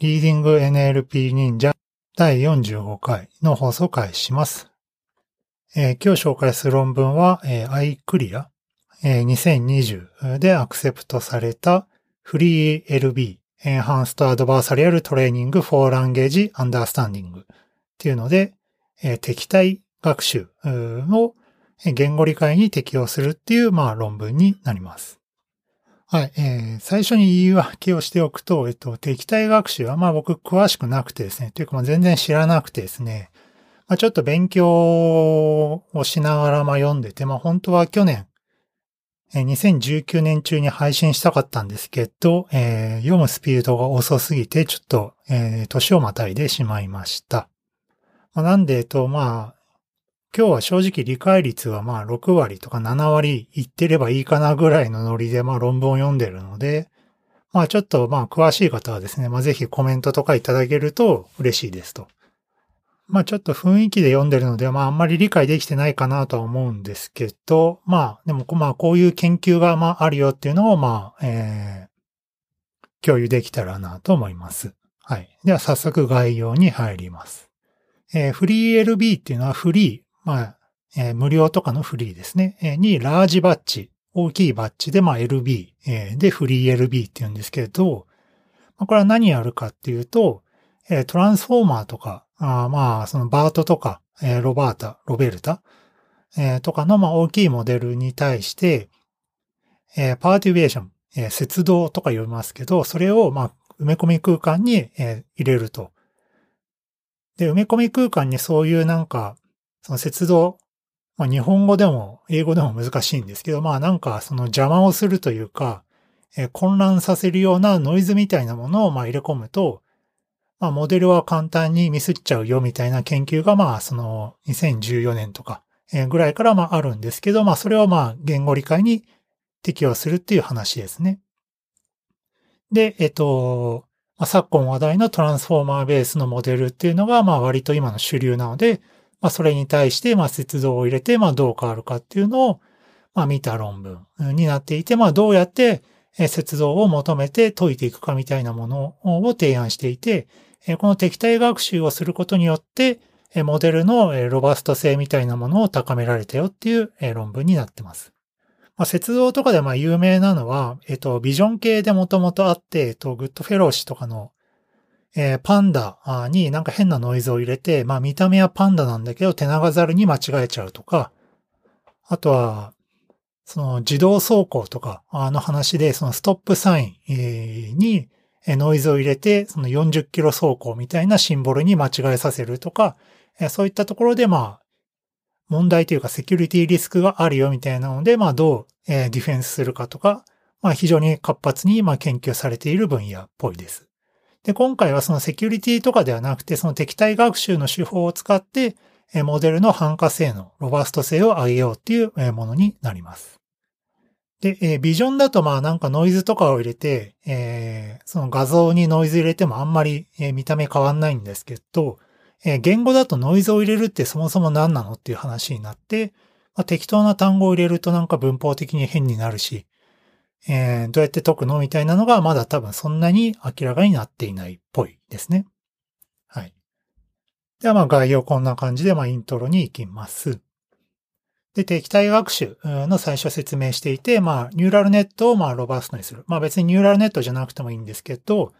リーディング NLP 忍者第45回の放送開始します。えー、今日紹介する論文は、えー、iClear、えー、2020でアクセプトされた FreeLB Enhanced Adversarial Training for Language Understanding っていうので、えー、敵対学習の言語理解に適用するっていう、まあ、論文になります。はい、えー、最初に言い訳をしておくと、えっと、敵対学習は、まあ僕詳しくなくてですね、というかまあ全然知らなくてですね、まあちょっと勉強をしながらまあ読んでて、まあ本当は去年、えー、2019年中に配信したかったんですけど、えー、読むスピードが遅すぎて、ちょっと、えー、年をまたいでしまいました。まあ、なんで、えっと、まあ、今日は正直理解率はまあ6割とか7割いってればいいかなぐらいのノリでまあ論文を読んでるので、まあちょっとまあ詳しい方はですね、まあぜひコメントとかいただけると嬉しいですと。まあちょっと雰囲気で読んでるので、まああんまり理解できてないかなとは思うんですけど、まあでもまあこういう研究がまああるよっていうのをまあ、えー、共有できたらなと思います。はい。では早速概要に入ります。えー、フリー LB っていうのはフリー、まあ、えー、無料とかのフリーですね、えー、にラージバッジ、大きいバッジで、まあ LB、えー、でフリー LB って言うんですけれど、まあ、これは何やるかっていうと、えー、トランスフォーマーとか、あまあ、そのバートとか、えー、ロバータ、ロベルタ、えー、とかの、まあ、大きいモデルに対して、えー、パーティベーション、えー、節動とか読みますけど、それを、まあ、埋め込み空間に、えー、入れると。で、埋め込み空間にそういうなんか、その節動、まあ、日本語でも英語でも難しいんですけど、まあなんかその邪魔をするというか、えー、混乱させるようなノイズみたいなものをまあ入れ込むと、まあモデルは簡単にミスっちゃうよみたいな研究がまあその2014年とかぐらいからまああるんですけど、まあそれをまあ言語理解に適用するっていう話ですね。で、えっと、まあ、昨今話題のトランスフォーマーベースのモデルっていうのがまあ割と今の主流なので、まあ、それに対して、まあ、接動を入れて、まあ、どう変わるかっていうのを、まあ、見た論文になっていて、まあ、どうやって、摂動を求めて解いていくかみたいなものを提案していて、この敵対学習をすることによって、モデルのロバスト性みたいなものを高められたよっていう論文になってます。まあ、摂動とかでまあ有名なのは、えっと、ビジョン系でもともとあって、えっと、 Goodfellow 氏とかのえー、パンダになんか変なノイズを入れて、まあ見た目はパンダなんだけど手長ザルに間違えちゃうとか、あとは、その自動走行とかの話で、そのストップサインにノイズを入れて、その40キロ走行みたいなシンボルに間違えさせるとか、そういったところでまあ、問題というかセキュリティリスクがあるよみたいなので、まあどうディフェンスするかとか、まあ非常に活発に研究されている分野っぽいです。で、今回はそのセキュリティとかではなくて、その敵対学習の手法を使って、モデルの反化性能、ロバスト性を上げようっていうものになります。で、ビジョンだとまあなんかノイズとかを入れて、えー、その画像にノイズ入れてもあんまり見た目変わんないんですけど、言語だとノイズを入れるってそもそも何なのっていう話になって、まあ、適当な単語を入れるとなんか文法的に変になるし、えー、どうやって解くの？みたいなのがまだ多分そんなに明らかになっていないっぽいですね。はい。ではまあ概要こんな感じでまあイントロに行きます。で、敵対学習の最初説明していて、まあニューラルネットをまあロバストにする。まあ別にニューラルネットじゃなくてもいいんですけど、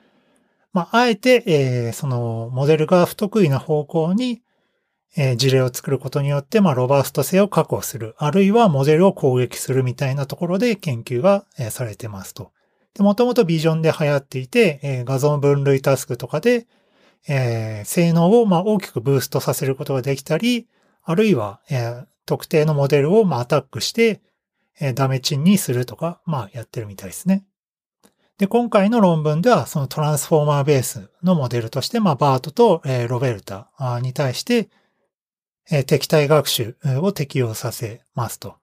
まああえて、えー、そのモデルが不得意な方向にえ、事例を作ることによって、まあ、ロバースト性を確保する。あるいはモデルを攻撃するみたいなところで研究が、え、されてますと。で、もともとビジョンで流行っていて、え、画像分類タスクとかで、えー、性能を、ま、大きくブーストさせることができたり、あるいは、えー、特定のモデルを、ま、アタックして、え、ダメチンにするとか、まあ、やってるみたいですね。で、今回の論文では、そのトランスフォーマーベースのモデルとして、まあ、バートと、え、ロベルタに対して、え敵対学習を適用させますと。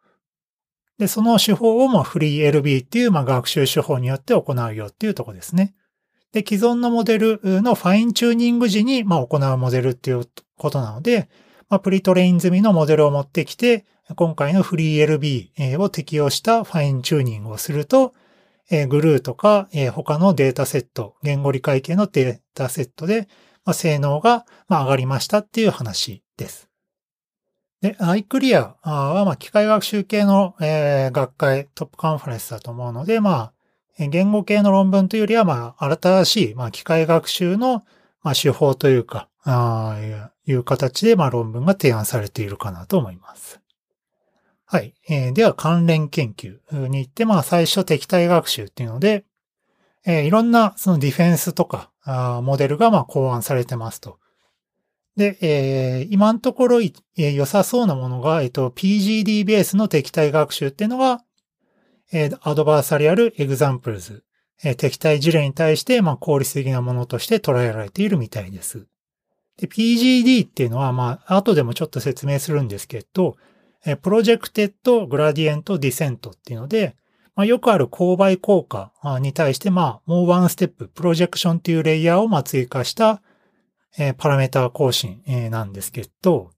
で、その手法をもフリー LB っていう、まあ、学習手法によって行うよっていうとこですね。で、既存のモデルのファインチューニング時に、ま、行うモデルっていうことなので、ま、 pretrain 済みのモデルを持ってきて、今回のフリー LB を適用したファインチューニングをすると、え、 GLUE とか、え、他のデータセット、言語理解系のデータセットで、ま、性能が、ま、上がりましたっていう話です。で、iClear は、まあ、機械学習系の、えー、学会トップカンファレンスだと思うので、まあ、言語系の論文というよりは、まあ、新しい、まあ、機械学習の、まあ、手法というか、ああいう形で、まあ、論文が提案されているかなと思います。はい。えー、では、関連研究に行って、まあ、最初敵対学習っていうので、えー、いろんな、そのディフェンスとか、あモデルが、まあ、考案されてますと。で、えー、今のところ、えー、良さそうなものが、えっ、と、PGD ベースの敵対学習っていうのが、えー、 adversarial examples、えー、敵対事例に対して、まあ、効率的なものとして捉えられているみたいです。で、PGD っていうのは、まあ、後でもちょっと説明するんですけど、え projected gradient descent っていうので、まあ、よくある勾配降下に対して、まあ、もうワンステップ、 projection っていうレイヤーをま追加した、えパラメータ更新、えなんですけど、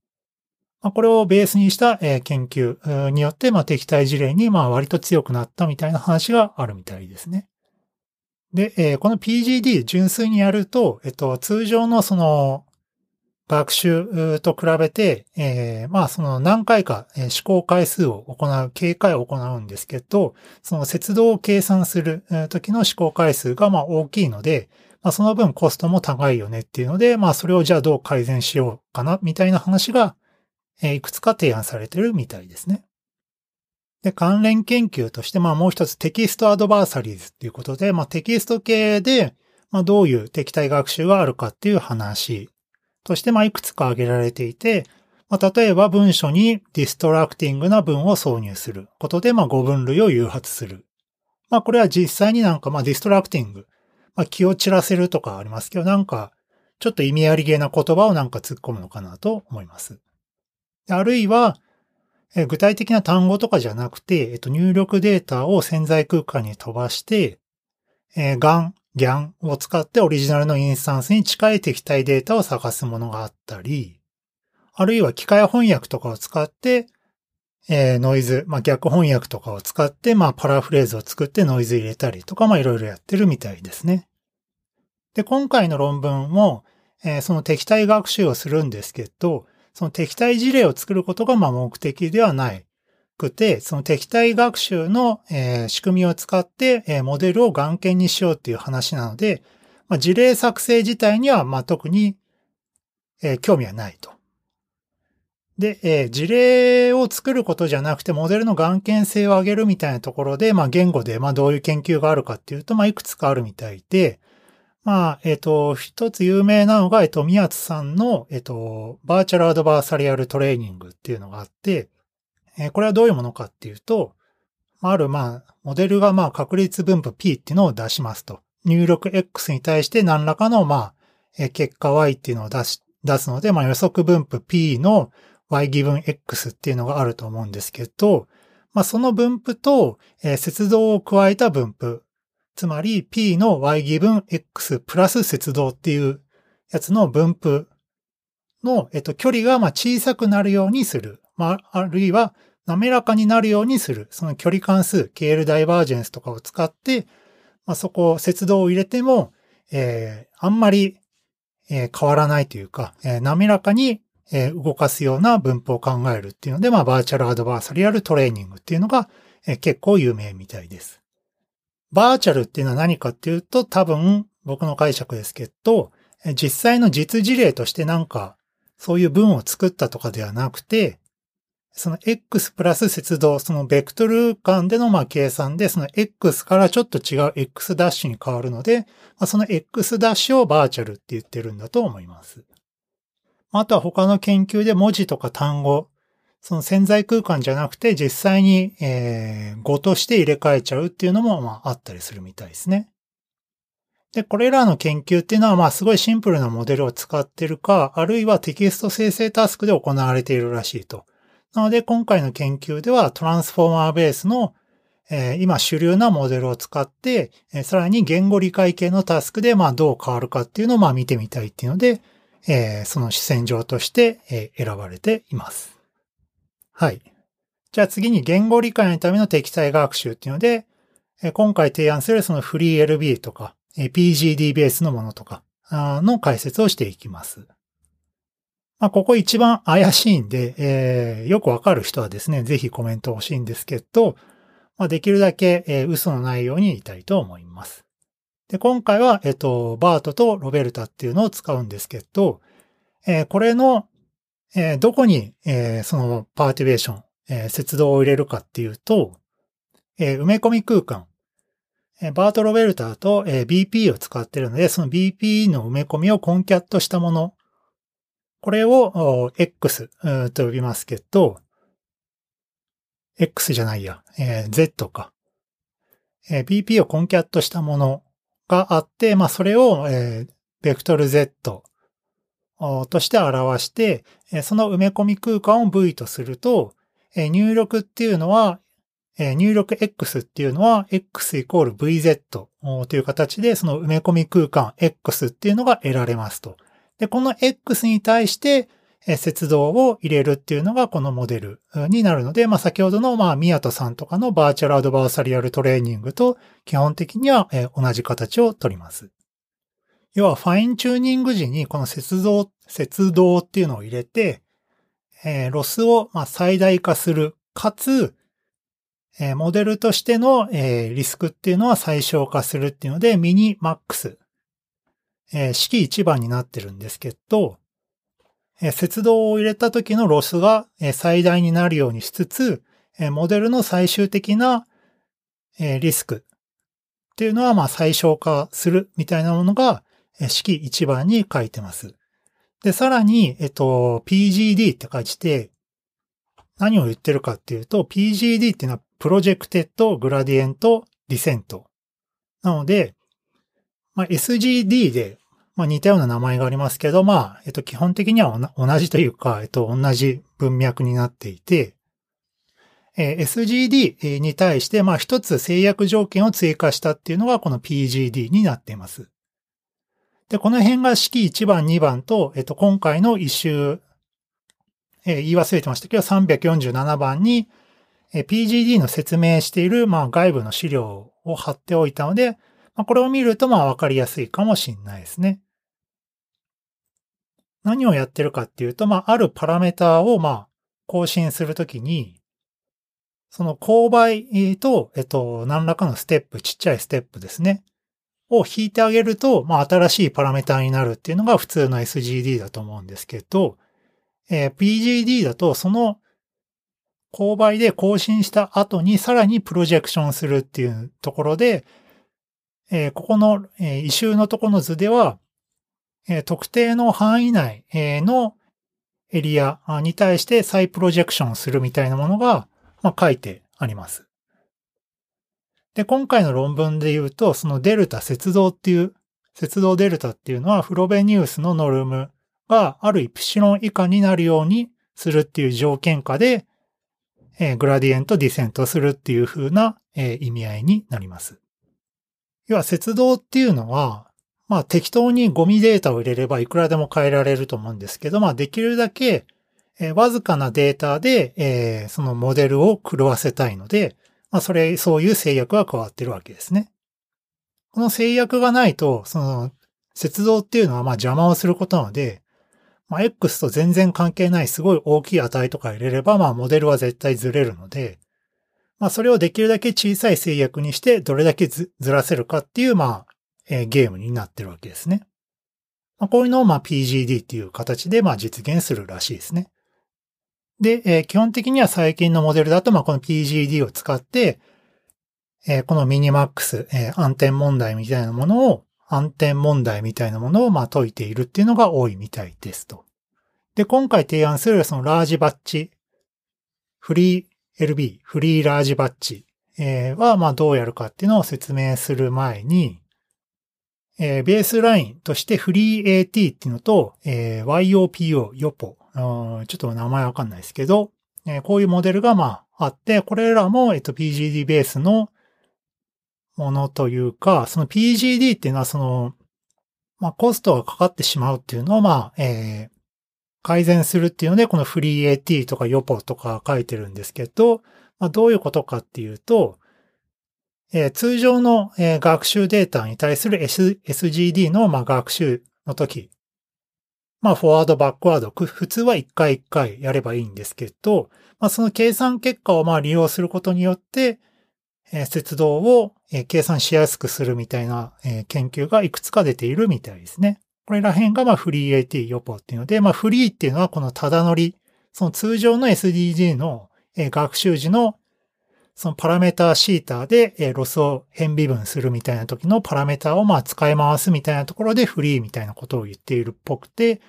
ま、これをベースにした、え研究によって、ま、敵対事例に、ま、割と強くなったみたいな話があるみたいですね。で、えこの PGD 純粋にやると、えっと、通常のその、学習と比べて、えー、まあその何回か試行回数を行う、警戒を行うんですけど、その節動を計算する時の試行回数がまあ大きいので、まあその分コストも高いよねっていうので、まあそれをじゃあどう改善しようかな、みたいな話が、えいくつか提案されてるみたいですね。で、関連研究として、まあもう一つ text adversaries っていうことで、まあテキスト系で、まあどういう敵対学習があるかっていう話として、まあ、いくつか挙げられていて、まあ、例えば文章に distracting な文を挿入することで、まあ、誤分類を誘発する。まあ、これは実際になんか、まあ、 distracting、まあ、気を散らせるとかありますけど、なんか、ちょっと意味ありげな言葉をなんか突っ込むのかなと思います。あるいは、え具体的な単語とかじゃなくて、えっと、入力データを潜在空間に飛ばして、えー、 GAN、GAN を使ってオリジナルのインスタンスに近い敵対データを探すものがあったり、あるいは機械翻訳とかを使って、えー、ノイズ、まあ、逆翻訳とかを使って、まあ、パラフレーズを作ってノイズ入れたりとか、まあ、いろいろやってるみたいですね。で、今回の論文も、えー、その敵対学習をするんですけど、その敵対事例を作ることが、ま、目的ではな。くて、その敵対学習の、えー、仕組みを使って、えー、モデルを眼見にしようっていう話なので、まあ、事例作成自体には、ま、特に、え、興味はないと。で、え、事例を作ることじゃなくて、モデルの眼見性を上げるみたいなところで、まあ、言語で、ま、どういう研究があるかっていうと、まあ、いくつかあるみたいで、まあ、えっ、と、一つ有名なのが、えっ、と、宮津さんの、えっ、と、バーチャルアドバーサリアルトレーニングっていうのがあって、えこれはどういうものかっていうと、ある、まあ、モデルが、まあ、確率分布 P っていうのを出しますと。入力 X に対して何らかの、まあ、え結果 Y っていうのを出し、出すので、まあ、予測分布 P の Y ギブン X っていうのがあると思うんですけど、まあ、その分布と、えー、節動を加えた分布。つまり P の Y ギブン X プラス節動っていうやつの分布の、えっと、距離がま小さくなるようにする。まあ、あるいは滑らかになるようにする。その距離関数、KL ダイバージェンスとかを使って、まあ、そこを節動を入れても、えー、あんまり、えー、変わらないというか、えー、滑らかに、え、動かすような分布を考えるっていうので、まあ、バーチャルアドバーサリアルトレーニングっていうのが、え、結構有名みたいです。バーチャルっていうのは何かっていうと、多分、僕の解釈ですけど、実際の実事例としてなんか、そういう文を作ったとかではなくて、その X プラス節動、そのベクトル間でのまあ計算で、その X からちょっと違う X ダッシュに変わるので、まあ、その X ダッシュをバーチャルって言ってるんだと思います。あとは他の研究で文字とか単語、その潜在空間じゃなくて実際に、えー、語として入れ替えちゃうっていうのもまああったりするみたいですね。で、これらの研究っていうのはまあすごいシンプルなモデルを使ってるか、あるいはテキスト生成タスクで行われているらしいと。なので、今回の研究ではトランスフォーマーベースの、えー、今主流なモデルを使って、えー、さらに言語理解系のタスクで、まあ、どう変わるかっていうのを、まあ、見てみたいっていうので、えー、その視線上として、えー、選ばれています。はい。じゃあ次に言語理解のための適体学習っていうので、今回提案するそのフリー LB とか、PGD ベースのものとかの解説をしていきます。まあ、ここ一番怪しいんで、えー、よくわかる人はですね、ぜひコメント欲しいんですけど、まあ、できるだけ、え、嘘のないように言いたいと思います。で、今回は、えっと、バートとロベルタっていうのを使うんですけど、えー、これの、えー、どこに、えー、そのパーティベーション、えー、接動を入れるかっていうと、え、埋め込み空間、え、バート・ロベルターと、え、BP を使ってるので、その BP の埋め込みをコンキャットしたもの。これを X と呼びますけど、X じゃないや、え、Z か。え、BP をコンキャットしたものがあって、まあそれを、え、ベクトル Z として表して、その埋め込み空間を V とすると、入力っていうのは、入力 X っていうのは X イコール VZ という形でその埋め込み空間 X っていうのが得られますと。で、この X に対して、摂動を入れるっていうのがこのモデルになるので、まあ、先ほどの、まあ、宮戸さんとかの virtual adversarial training と基本的には同じ形をとります。要は、 fine-tuning 時にこの摂動、摂動っていうのを入れて、えー、ロスを、ま最大化する。かつ、えー、モデルとしての、えー、リスクっていうのは最小化するっていうので、ミニマックスえー、式1番になってるんですけど、えー、摂動を入れた時のロスが、え、最大になるようにしつつ、え、モデルの最終的な、え、リスクっていうのは、ま、最小化するみたいなものが、式1番に書いてます。で、さらに、えっと、PGD って書いてて、何を言ってるかっていうと、PGD っていうのは、 projected gradient descent。なので、まあ、SGD で、まあ、似たような名前がありますけど、まあ、えっと、基本的には同じというか、えっと、同じ文脈になっていて、え、SGD に対して、まあ、一つ制約条件を追加したっていうのが、この PGD になっています。で、この辺が式1番、2番と、えっと、今回の一周、えー、言い忘れてましたけど、347番に、えー、PGD の説明している、まあ、外部の資料を貼っておいたので、まあ、これを見るとまあわかりやすいかもしれないですね。何をやってるかっていうと、まあ、あるパラメータをまあ、更新するときに、その勾配と、えっと、何らかのステップ、ちっちゃいステップですね。を引いてあげると、まあ、新しいパラメータになるっていうのが普通の SGD だと思うんですけど、えー、PGD だとその勾配で更新した後にさらにプロジェクションするっていうところで、えー、ここの、えー、異臭のとこの図では、えー、特定の範囲内、えー、のエリアに対して再プロジェクションするみたいなものが、まあ、書いてあります。で、今回の論文で言うと、そのデルタ接動っていう、接動デルタっていうのはフロベニウスのノルムがあるイプシロン以下になるようにするっていう条件下で、えー、グラディエントディセントするっていう風な、えー、意味合いになります。要は、接動っていうのは、まあ適当にゴミデータを入れればいくらでも変えられると思うんですけど、まあできるだけ、えー、わずかなデータで、えー、そのモデルを狂わせたいので、まあそれ、そういう制約が加わってるわけですね。この制約がないと、その、接動っていうのはまあ邪魔をすることなので、まあ X と全然関係ないすごい大きい値とか入れれば、まあモデルは絶対ずれるので、まあそれをできるだけ小さい制約にしてどれだけずらせるかっていう、まあ、えー、ゲームになってるわけですね。まあ、こういうのをまあ PGD っていう形でまあ実現するらしいですね。で、えー、基本的には最近のモデルだとまあこの PGD を使って、えー、このミニマックス、えー、暗転問題みたいなものを、暗転問題みたいなものをまあ解いているっていうのが多いみたいですと。で、今回提案するそのラージバッチ、フリー LB、フリーラージバッジ、えー、は、まあどうやるかっていうのを説明する前に、えー、ベースラインとしてフリー AT っていうのと、えー、YOPO、YOPO、ちょっと名前わかんないですけど、えー、こういうモデルがまああって、これらも、えっと、PGD ベースのものというか、その PGD っていうのはその、まあコストがかかってしまうっていうのをまあ、えー、改善するっていうので、このフリー AT とかヨポとか書いてるんですけど、まあ、どういうことかっていうと、えー、通常の、えー、学習データに対する、S、SGD の、まあ、学習の時、まあ、フォワード、バックワード、普通は一回一回やればいいんですけど、まあ、その計算結果をまあ利用することによって、えー、節動を、えー、計算しやすくするみたいな、えー、研究がいくつか出ているみたいですね。これら辺がまあフリー AT 予報っていうので、まあフリーっていうのはこのただ乗り、その通常の SDG の、えー、学習時のそのパラメータシーターで、ロスを変微分するみたいな時のパラメータをまあ使い回すみたいなところでフリーみたいなことを言っているっぽくて、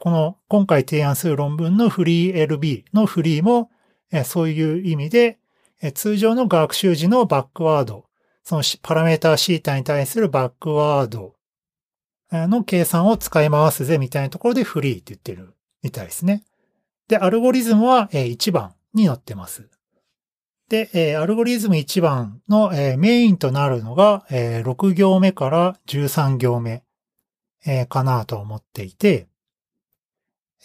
この今回提案する論文のフリー LB のフリーも、そういう意味で、通常の学習時のバックワード、そのパラメータシータに対するバックワードの計算を使い回すぜみたいなところでフリーって言ってるみたいですね。で、アルゴリズムは、1番に載ってます。で、えー、アルゴリズム1番の、えー、メインとなるのが、えー、6行目から13行目、えー、かなと思っていて、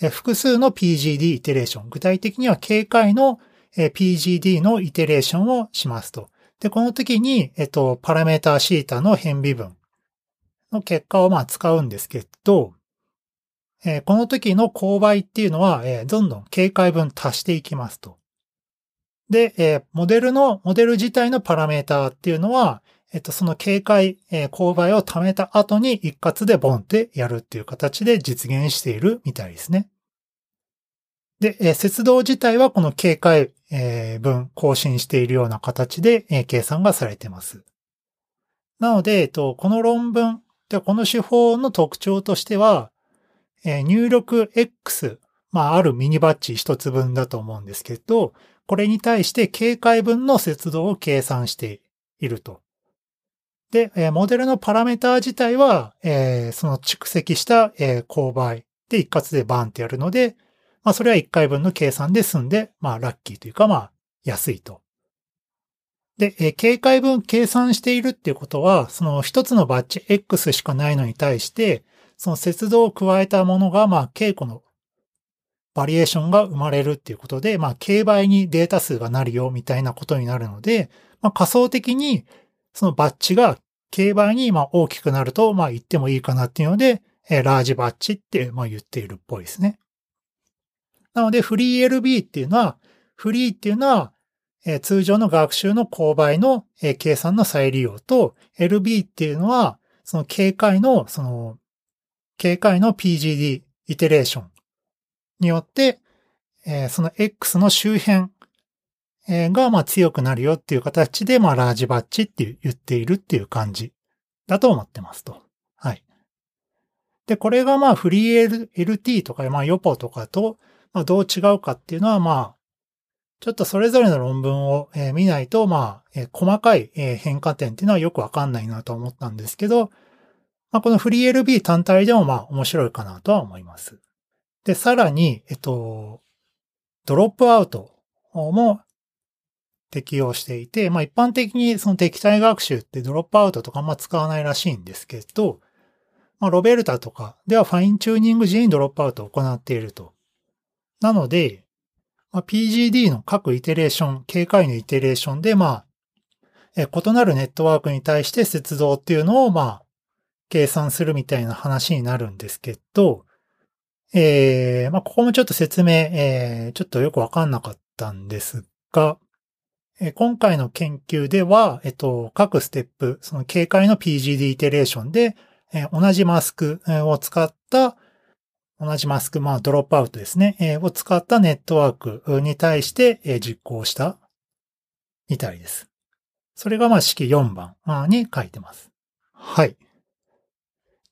えー、複数の PGD イテレーション、具体的には警戒の、えー、PGD のイテレーションをしますと。で、この時に、えっと、パラメータシータの変微分の結果をまあ使うんですけど、えー、この時の勾配っていうのは、えー、どんどん警戒分足していきますと。で、えー、モデルの、モデル自体のパラメーターっていうのは、えっと、その警戒、えー、勾配を貯めた後に一括でボンってやるっていう形で実現しているみたいですね。で、えー、節動自体はこの警戒、えー、分更新しているような形で、えー、計算がされています。なので、えっと、この論文、でこの手法の特徴としては、えー、入力 X、まあ、あるミニバッジ一つ分だと思うんですけど、これに対して警戒分の節度を計算していると。で、モデルのパラメーター自体は、えー、その蓄積した、えー、勾配で一括でバーンってやるので、まあそれは一回分の計算で済んで、まあラッキーというかまあ安いと。で、えー、警戒分計算しているっていうことは、その一つのバッチ X しかないのに対して、その節度を加えたものが、まあ、稽古のバリエーションが生まれるっていうことで、まあ、競売にデータ数がなるよみたいなことになるので、まあ、仮想的にそのバッジが競売にまあ大きくなると、まあ言ってもいいかなっていうので、えー、ラージバッジってまあ言っているっぽいですね。なので、フリー LB っていうのは、フリーっていうのは、えー、通常の学習の勾配の、えー、計算の再利用と、LB っていうのは、その警戒の、その、警戒の PGD イテレーションによって、えー、その X の周辺がまあ強くなるよっていう形で、まあラージバッチって言っているっていう感じだと思ってますと。はい。で、これがまあフリー LT とか、まあヨポとかと、まあどう違うかっていうのはまあ、ちょっとそれぞれの論文を見ないと、まあ、細かい変化点っていうのはよくわかんないなと思ったんですけど、まあ、このフリー LB 単体でもまあ面白いかなとは思います。で、さらに、えっと、ドロップアウトも適用していて、まあ一般的にその敵対学習ってドロップアウトとかあんま使わないらしいんですけど、まあロベルタとかではファインチューニング時にドロップアウトを行っていると。なので、まあ、PGD の各イテレーション、警戒のイテレーションで、まあ、え異なるネットワークに対して接続っていうのを、まあ、計算するみたいな話になるんですけど、えー、まあ、ここもちょっと説明、えー、ちょっとよくわかんなかったんですが、えー、今回の研究では、えっと、各ステップ、その警戒の PGD イテレーションで、えー、同じマスクを使った、同じマスク、まあ、ドロップアウトですね、えー、を使ったネットワークに対して、えー、実行したみたいです。それが、まあ、式4番に書いてます。はい。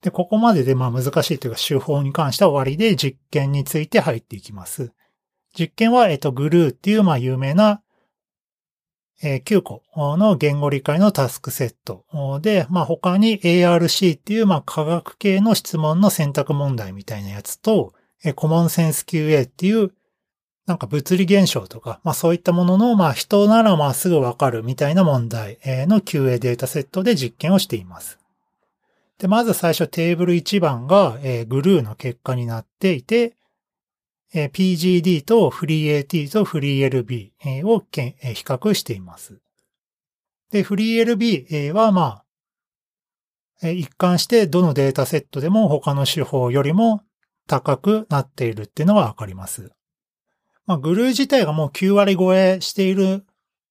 で、ここまででまあ難しいというか手法に関しては終わりで実験について入っていきます。実験は、えっと、グルーっていうまあ有名な、え、9個の言語理解のタスクセットで、まあ他に ARC っていうまあ科学系の質問の選択問題みたいなやつと、えー、コモンセンス QA っていうなんか物理現象とか、まあそういったものの、まあ人ならまあすぐわかるみたいな問題の QA データセットで実験をしています。で、まず最初テーブル1番が、えー、グルーの結果になっていて、えー、PGD とフリー AT とフリー LB を、えー、比較しています。で、FreeLB はまあ、一貫してどのデータセットでも他の手法よりも高くなっているっていうのがわかります。まあ、グルー自体がもう9割超えしている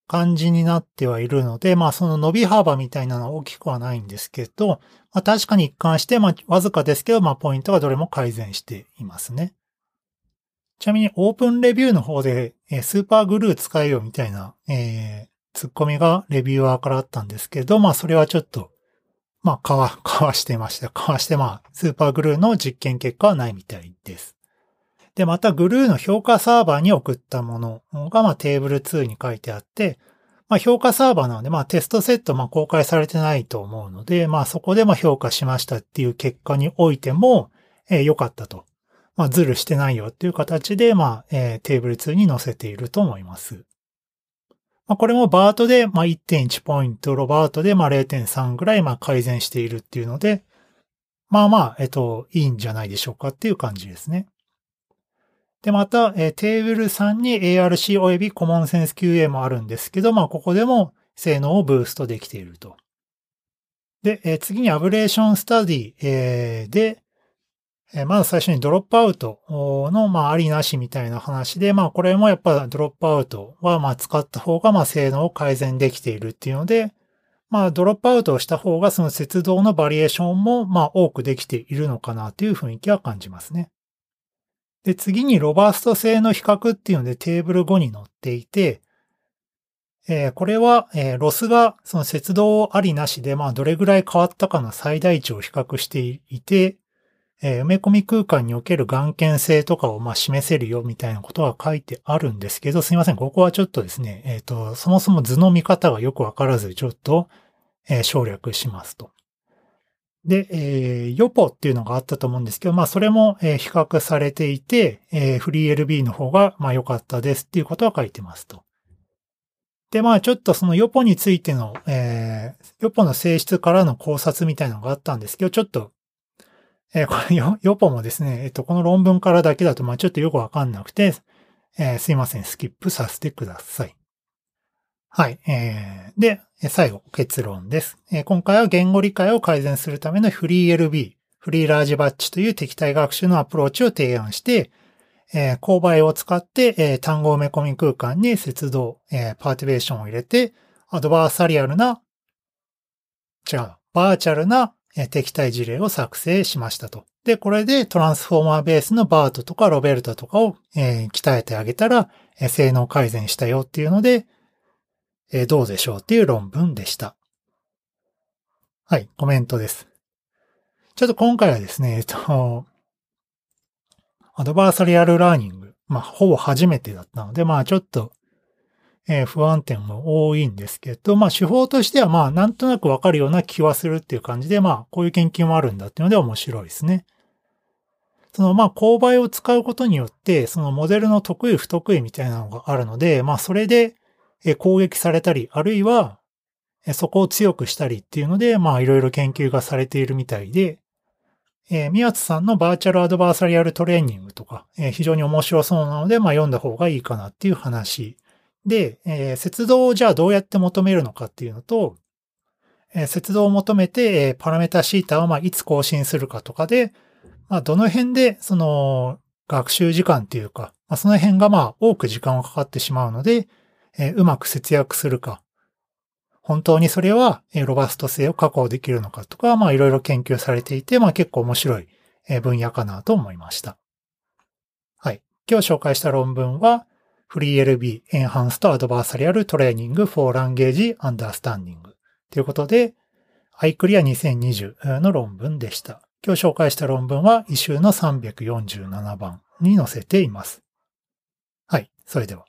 感じになってはいるので、まあその伸び幅みたいなのは大きくはないんですけど、まあ確かに一貫して、まあわずかですけど、まあポイントがどれも改善していますね。ちなみにオープンレビューの方で、えー、スーパーグルー使えよみたいな、えー、ツッコミがレビューアーからあったんですけど、まあそれはちょっと、まあ、かわ、かわしてました。かわしてまあ、スーパーグルーの実験結果はないみたいです。で、またグルーの評価サーバーに送ったものが、まあ、テーブル2に書いてあって、まあ、評価サーバーなので、まあ、テストセット、まあ、公開されてないと思うので、まあ、そこで、まあ、評価しましたっていう結果においても、えー、良かったと。まあ、ズルしてないよっていう形で、まあ、えー、テーブル2に載せていると思います。まあ、これも BERT で、まあ、1.1ポイント、 RoBERTa で、まあ、0.3ぐらい、まあ、改善しているっていうので、まあまあ、えっと、いいんじゃないでしょうかっていう感じですね。で、また、えー、テーブル3に ARC 及びコモンセンス QA もあるんですけど、まあ、ここでも性能をブーストできていると。で、えー、次に ablation study、えー、で、え、まず最初に dropout の、まあ、ありなしみたいな話で、まあ、これもやっぱ dropout は、まあ、使った方が、まあ、性能を改善できているっていうので、まあ、ドロップアウトをした方が、その接動のバリエーションも、まあ、多くできているのかなという雰囲気は感じますね。で、次にロバースト性の比較っていうのでテーブル5に載っていて、えー、これは、えー、ロスがその接動ありなしで、まあ、どれぐらい変わったかの最大値を比較していて、えー、埋め込み空間における眼検性とかをまあ示せるよみたいなことは書いてあるんですけど、すいません、ここはちょっとですね、えっ、と、そもそも図の見方がよくわからず、ちょっと、え省略しますと。で、えー、ヨポっていうのがあったと思うんですけど、まあそれも、えー、比較されていて、えー、フリー LB の方が、まあ良かったですっていうことは書いてますと。で、まあちょっとそのヨポについての、えー、ヨポの性質からの考察みたいなのがあったんですけど、ちょっと、えー、これヨ、ヨポもですね、えっと、この論文からだけだと、まあちょっとよくわかんなくて、えー、すいません、スキップさせてください。はい。えー、で、最後、結論です。えー、今回は言語理解を改善するためのフリー LB、フリーラージバッチという敵対学習のアプローチを提案して、えー、勾配を使って、えー、単語埋め込み空間に摂動、えー、 perturbation を入れて、 adversarial な、違う、バーチャルな、えー、敵対事例を作成しましたと。で、これで Transformer ベースの BERT とか RoBERTa とかを、えー、鍛えてあげたら、えー、性能改善したよっていうので、えー、どうでしょうっていう論文でした。はい、コメントです。ちょっと今回はですね、えっと、アドバーサリアルラーニング、まあ、ほぼ初めてだったので、まあ、ちょっと、えー、不安点も多いんですけど、まあ、手法としては、まあ、なんとなくわかるような気はするっていう感じで、まあ、こういう研究もあるんだっていうので面白いですね。その、まあ、勾配を使うことによって、そのモデルの得意不得意みたいなのがあるので、まあ、それで、攻撃されたり、あるいは、そこを強くしたりっていうので、まあいろいろ研究がされているみたいで、えー、宮津さんのバーチャルアドバーサリアルトレーニングとか、えー、非常に面白そうなので、まあ読んだ方がいいかなっていう話。で、えー、接動をじゃあどうやって求めるのかっていうのと、えー、接動を求めて、えー、パラメータシータをまあいつ更新するかとかで、まあどの辺でその学習時間っていうか、まあその辺がまあ多く時間がかかってしまうので、え、うまく節約するか、本当にそれは、え、ロバスト性を確保できるのかとか、まあいろいろ研究されていて、まあ結構面白い、え、分野かなと思いました。はい。今日紹介した論文は、FreeLB Enhanced Adversarial Training for Language Understanding ということで、iClear2020 の論文でした。今日紹介した論文は、異臭の347番に載せています。はい。それでは。